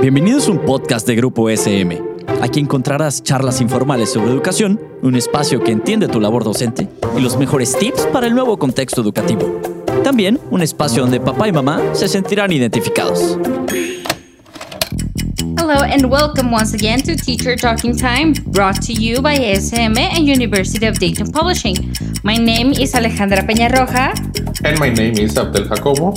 Bienvenidos a un podcast de Grupo SM. Aquí encontrarás charlas informales sobre educación, un espacio que entiende tu labor docente y los mejores tips para el nuevo contexto educativo. También un espacio donde papá y mamá se sentirán identificados. Hello and welcome once again to Teacher Talking Time, brought to you by SM and University of Dayton Publishing. My name is Alejandra Peñarroja. And my name is Abdel Jacobo.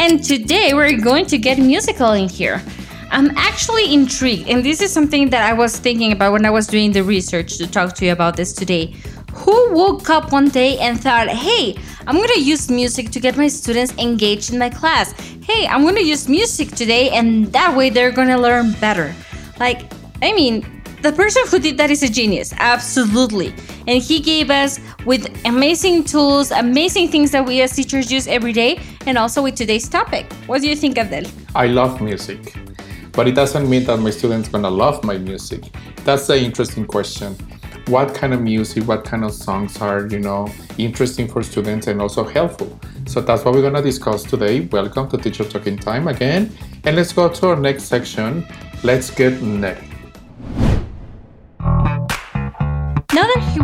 And today we're going to get musical in here. I'm actually intrigued, and this is something that I was thinking about when I was doing the research to talk to you about this today. Who woke up one day and thought, hey, I'm gonna use music to get my students engaged in my class? Hey, I'm gonna use music today, and that way they're gonna learn better. Like, I mean, the person who did that is a genius, absolutely. And he gave us with amazing tools, amazing things that we as teachers use every day, and also with today's topic. What do you think, of Abdel? I love music but it doesn't mean that my students gonna love my music. That's the interesting question. What kind of music, what kind of songs are, you know, interesting for students and also helpful? So that's what we're gonna discuss today. Welcome to Teacher Talking Time again. And let's go to our next section. Let's get nerdy.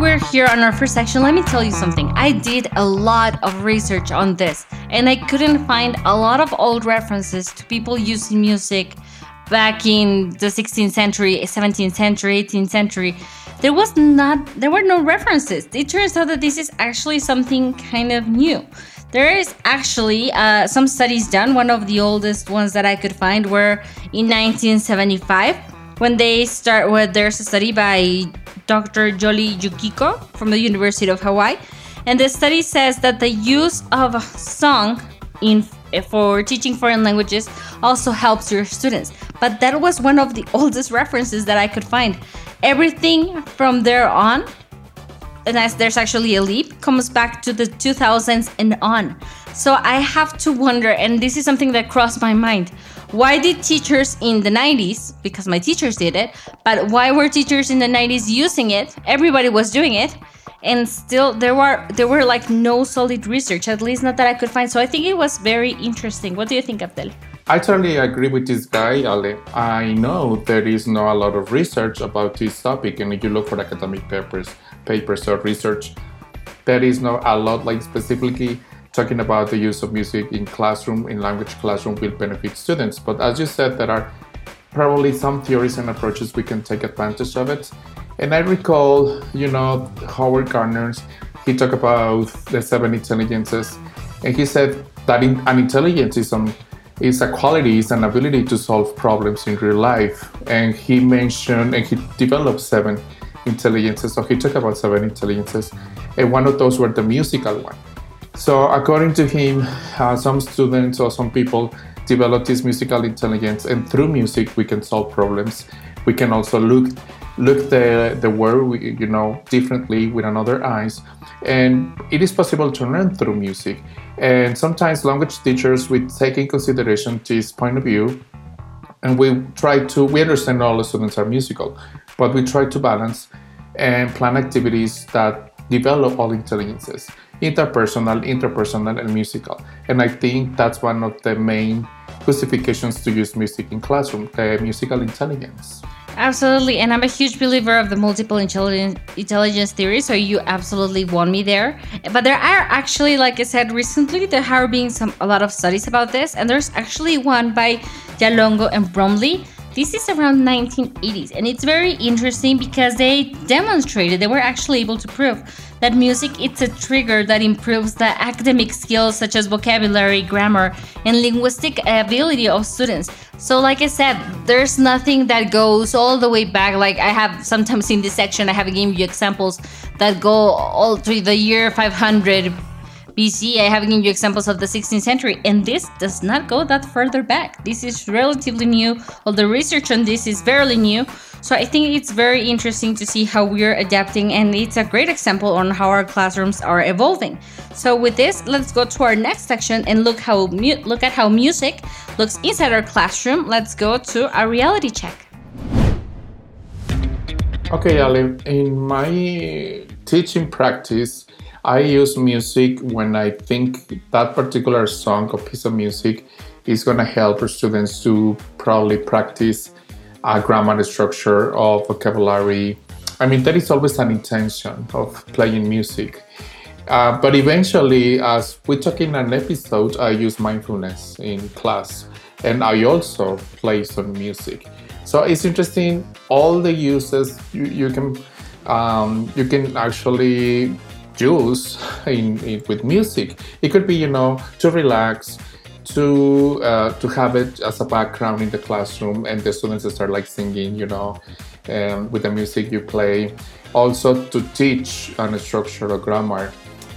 We're here on our first section, let me tell you something. I did a lot of research on this, and I couldn't find a lot of old references to people using music back in the 16th century, 17th century, 18th century, there was not there were no references. It turns out that this is actually something kind of new. There is actually uh, some studies done. One of the oldest ones that I could find were in 1975 when they start with there's a study by Dr. Jolly Yukiko from the University of Hawaii. And the study says that the use of song in for teaching foreign languages also helps your students. But that was one of the oldest references that I could find. Everything from there on, and as there's actually a leap, comes back to the 2000s and on. So I have to wonder, and this is something that crossed my mind. Why did teachers in the 90s, because my teachers did it, but why were teachers in the 90s using it? Everybody was doing it and still there were there were like no solid research at least not that i could find so i think it was very interesting what do you think abdel I totally agree with this guy, Ale. I know there is not a lot of research about this topic, and if you look for academic papers, papers or research, there is not a lot like specifically talking about the use of music in classroom, in language classroom will benefit students. But as you said, there are probably some theories and approaches we can take advantage of it. And I recall, you know, Howard Gardner's, he talked about the seven intelligences, and he said that in, an intelligence is, is a quality, is an ability to solve problems in real life. And he mentioned, and he developed seven intelligences. So he talked about seven intelligences, and one of those were the musical one. So according to him, uh, some students or some people develop this musical intelligence, and through music we can solve problems. We can also look look the, the world you know differently with another eyes. And it is possible to learn through music. And sometimes language teachers we take in consideration this point of view and we try to we understand all the students are musical but we try to balance and plan activities that develop all intelligences interpersonal interpersonal and musical and i think that's one of the main justifications to use music in classroom the musical intelligence Absolutely, and I'm a huge believer of the multiple intelligence intelligence theory. So you absolutely won me there. But there are actually, like I said recently, there have been some a lot of studies about this, and there's actually one by Jalongo and Bromley this is around 1980s and it's very interesting because they demonstrated they were actually able to prove that music it's a trigger that improves the academic skills such as vocabulary, grammar, and linguistic ability of students. So like I said, there's nothing that goes all the way back like I have sometimes in this section I have given you examples that go all through the year 500 BC, I have given you examples of the 16th century, and this does not go that further back. This is relatively new. All the research on this is fairly new. So I think it's very interesting to see how we're adapting, and it's a great example on how our classrooms are evolving. So with this, let's go to our next section and look how look at how music looks inside our classroom. Let's go to a reality check. Okay, Ale, in my teaching practice, I use music when I think that particular song or piece of music is going to help students to probably practice a grammar structure of vocabulary. I mean, there is always an intention of playing music. Uh, but eventually, as we talk in an episode, I use mindfulness in class and I also play some music. So it's interesting. All the uses you, you can um, you can actually use in, in, with music. It could be you know to relax, to uh, to have it as a background in the classroom, and the students start like singing, you know, um, with the music you play. Also to teach an structure or grammar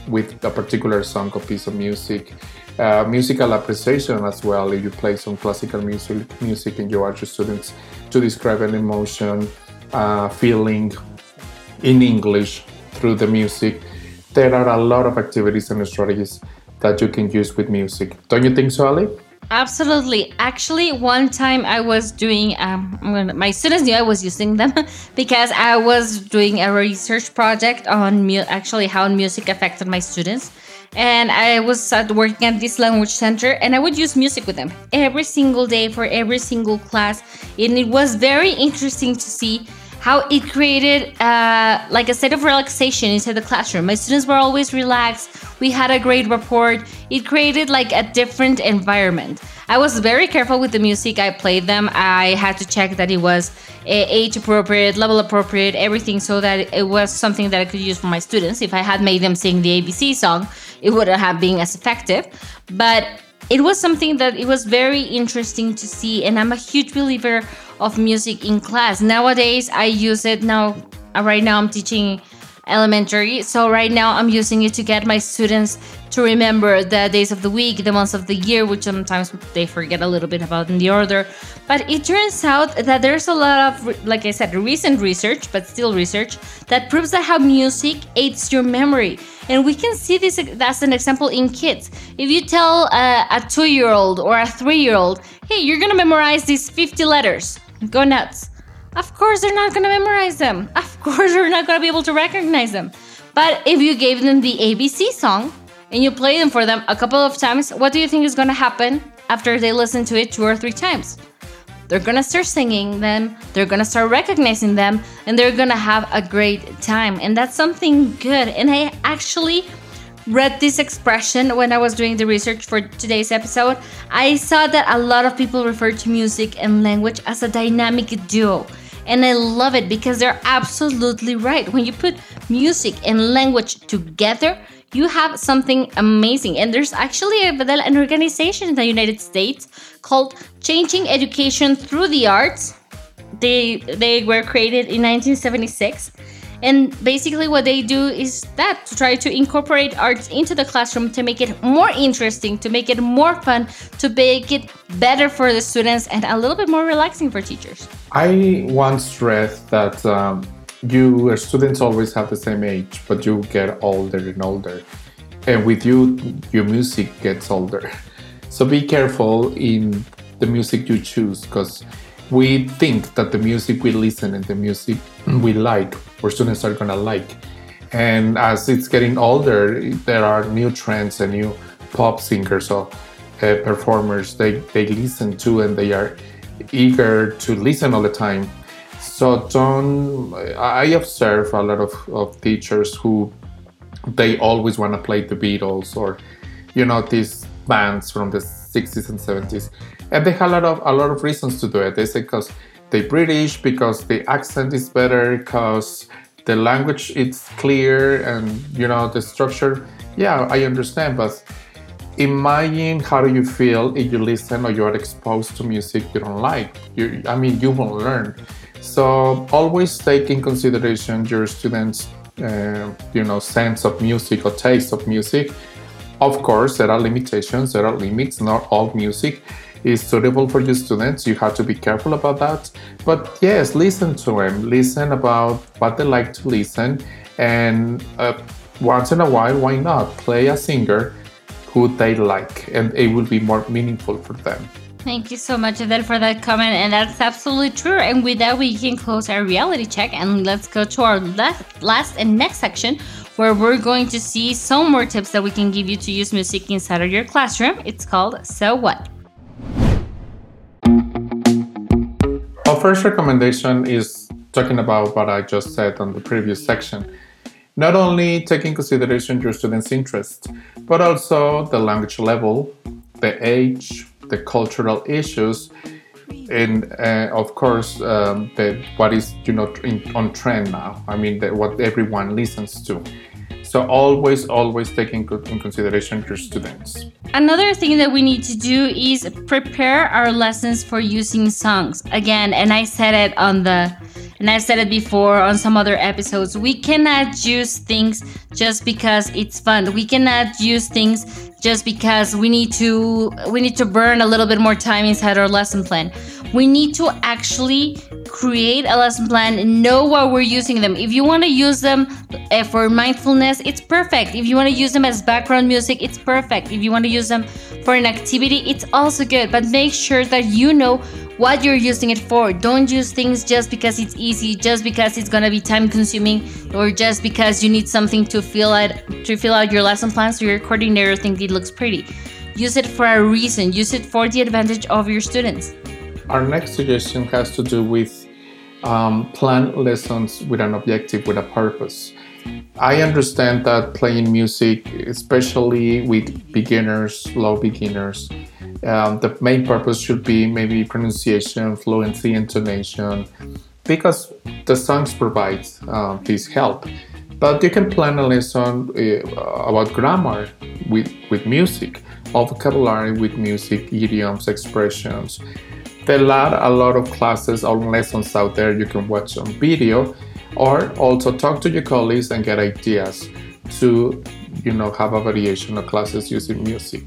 with a particular song or piece of music. Uh, musical appreciation as well. If you play some classical music, music and you ask your students to describe an emotion, uh, feeling in English through the music, there are a lot of activities and strategies that you can use with music. Don't you think so, Ali? Absolutely. Actually, one time I was doing, um, my students knew I was using them because I was doing a research project on mu- actually how music affected my students and I was working at this language center and I would use music with them every single day for every single class and it was very interesting to see how it created uh, like a state of relaxation inside the classroom. My students were always relaxed. We had a great rapport. It created like a different environment. I was very careful with the music i played them. I had to check that it was age appropriate level appropriate everything so that it was something that i could use for my students. If i had made them sing the abc song it wouldn't have been as effective. But it was something that it was very interesting to see, and I'm a huge believer of music in class. Nowadays, I use it now. Uh, right now, I'm teaching elementary, so right now I'm using it to get my students to remember the days of the week, the months of the year, which sometimes they forget a little bit about in the order. But it turns out that there's a lot of, like I said, recent research, but still research, that proves that how music aids your memory. And we can see this as an example in kids. If you tell a, a two year old or a three year old, hey, you're gonna memorize these 50 letters, go nuts. Of course, they're not gonna memorize them. Of course, they're not gonna be able to recognize them. But if you gave them the ABC song and you play them for them a couple of times, what do you think is gonna happen after they listen to it two or three times? They're gonna start singing them, they're gonna start recognizing them, and they're gonna have a great time. And that's something good. And I actually read this expression when I was doing the research for today's episode. I saw that a lot of people refer to music and language as a dynamic duo. And I love it because they're absolutely right. When you put music and language together, you have something amazing. And there's actually an organization in the United States called Changing Education Through the Arts. They they were created in 1976. And basically, what they do is that to try to incorporate arts into the classroom to make it more interesting, to make it more fun, to make it better for the students, and a little bit more relaxing for teachers. I once read that um, you students always have the same age, but you get older and older. And with you, your music gets older. So be careful in the music you choose because we think that the music we listen and the music we like, our students are gonna like. And as it's getting older, there are new trends and new pop singers or uh, performers they, they listen to and they are eager to listen all the time so don't. I observe a lot of, of teachers who they always want to play the Beatles or you know these bands from the 60s and 70s, and they have a lot of a lot of reasons to do it. They say because they're British, because the accent is better, because the language is clear, and you know the structure. Yeah, I understand, but imagine how do you feel if you listen or you are exposed to music you don't like. You, I mean, you won't learn. So always take in consideration your students' uh, you know sense of music or taste of music. Of course, there are limitations, there are limits. Not all music is suitable for your students. You have to be careful about that. But yes, listen to them. Listen about what they like to listen, and uh, once in a while, why not play a singer who they like, and it will be more meaningful for them. Thank you so much, Abdel, for that comment. And that's absolutely true. And with that, we can close our reality check and let's go to our last, last and next section where we're going to see some more tips that we can give you to use music inside of your classroom. It's called So What? First recommendation is talking about what I just said on the previous section. Not only taking consideration your students' interest, but also the language level, the age, the cultural issues, and uh, of course um, the, what is you know in, on trend now. I mean the, what everyone listens to. So always, always taking in consideration your students. Another thing that we need to do is prepare our lessons for using songs. Again, and I said it on the and I've said it before on some other episodes, we cannot use things just because it's fun. We cannot use things just because we need to we need to burn a little bit more time inside our lesson plan. We need to actually create a lesson plan and know why we're using them. If you want to use them eh, for mindfulness, it's perfect. If you want to use them as background music, it's perfect. If you want to use them for an activity, it's also good. But make sure that you know what you're using it for. Don't use things just because it's easy, just because it's gonna be time consuming, or just because you need something to fill out to fill out your lesson plan so your coordinator thinks it looks pretty. Use it for a reason. Use it for the advantage of your students. Our next suggestion has to do with um, plan lessons with an objective, with a purpose. I understand that playing music, especially with beginners, low beginners, um, the main purpose should be maybe pronunciation, fluency, intonation, because the songs provide uh, this help. But you can plan a lesson uh, about grammar with, with music, or vocabulary with music, idioms, expressions. There are a lot of classes or lessons out there you can watch on video, or also talk to your colleagues and get ideas to, you know, have a variation of classes using music.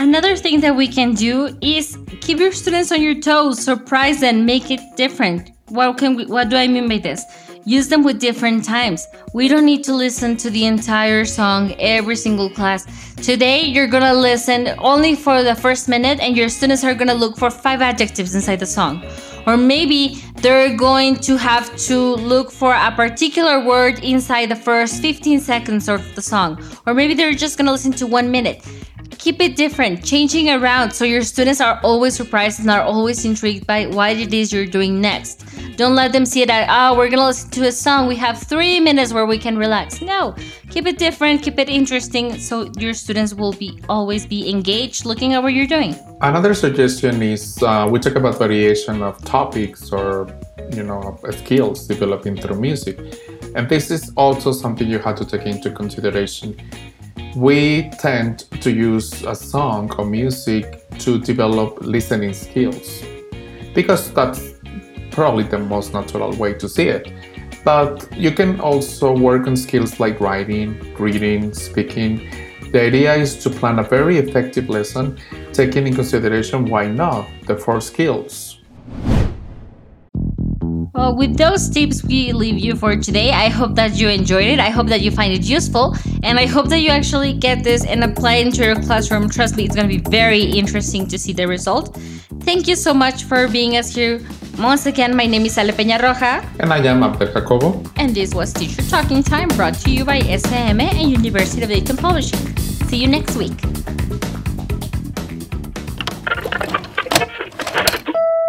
Another thing that we can do is keep your students on your toes, surprise them, make it different. What can we, what do I mean by this? Use them with different times. We don't need to listen to the entire song every single class. Today, you're gonna listen only for the first minute, and your students are gonna look for five adjectives inside the song. Or maybe they're going to have to look for a particular word inside the first 15 seconds of the song. Or maybe they're just gonna listen to one minute keep it different, changing around so your students are always surprised and are always intrigued by what it is you're doing next. Don't let them see it as, oh, we're gonna listen to a song, we have three minutes where we can relax. No, keep it different, keep it interesting so your students will be always be engaged looking at what you're doing. Another suggestion is uh, we talk about variation of topics or you know skills developing through music and this is also something you have to take into consideration we tend to use a song or music to develop listening skills because that's probably the most natural way to see it. But you can also work on skills like writing, reading, speaking. The idea is to plan a very effective lesson, taking in consideration why not the four skills. With those tips we leave you for today, I hope that you enjoyed it. I hope that you find it useful. And I hope that you actually get this and apply it into your classroom. Trust me, it's going to be very interesting to see the result. Thank you so much for being us here. Once again, my name is Ale Peña Roja. And I am Abdel Jacobo. And this was Teacher Talking Time brought to you by SM and University of Dayton Publishing. See you next week.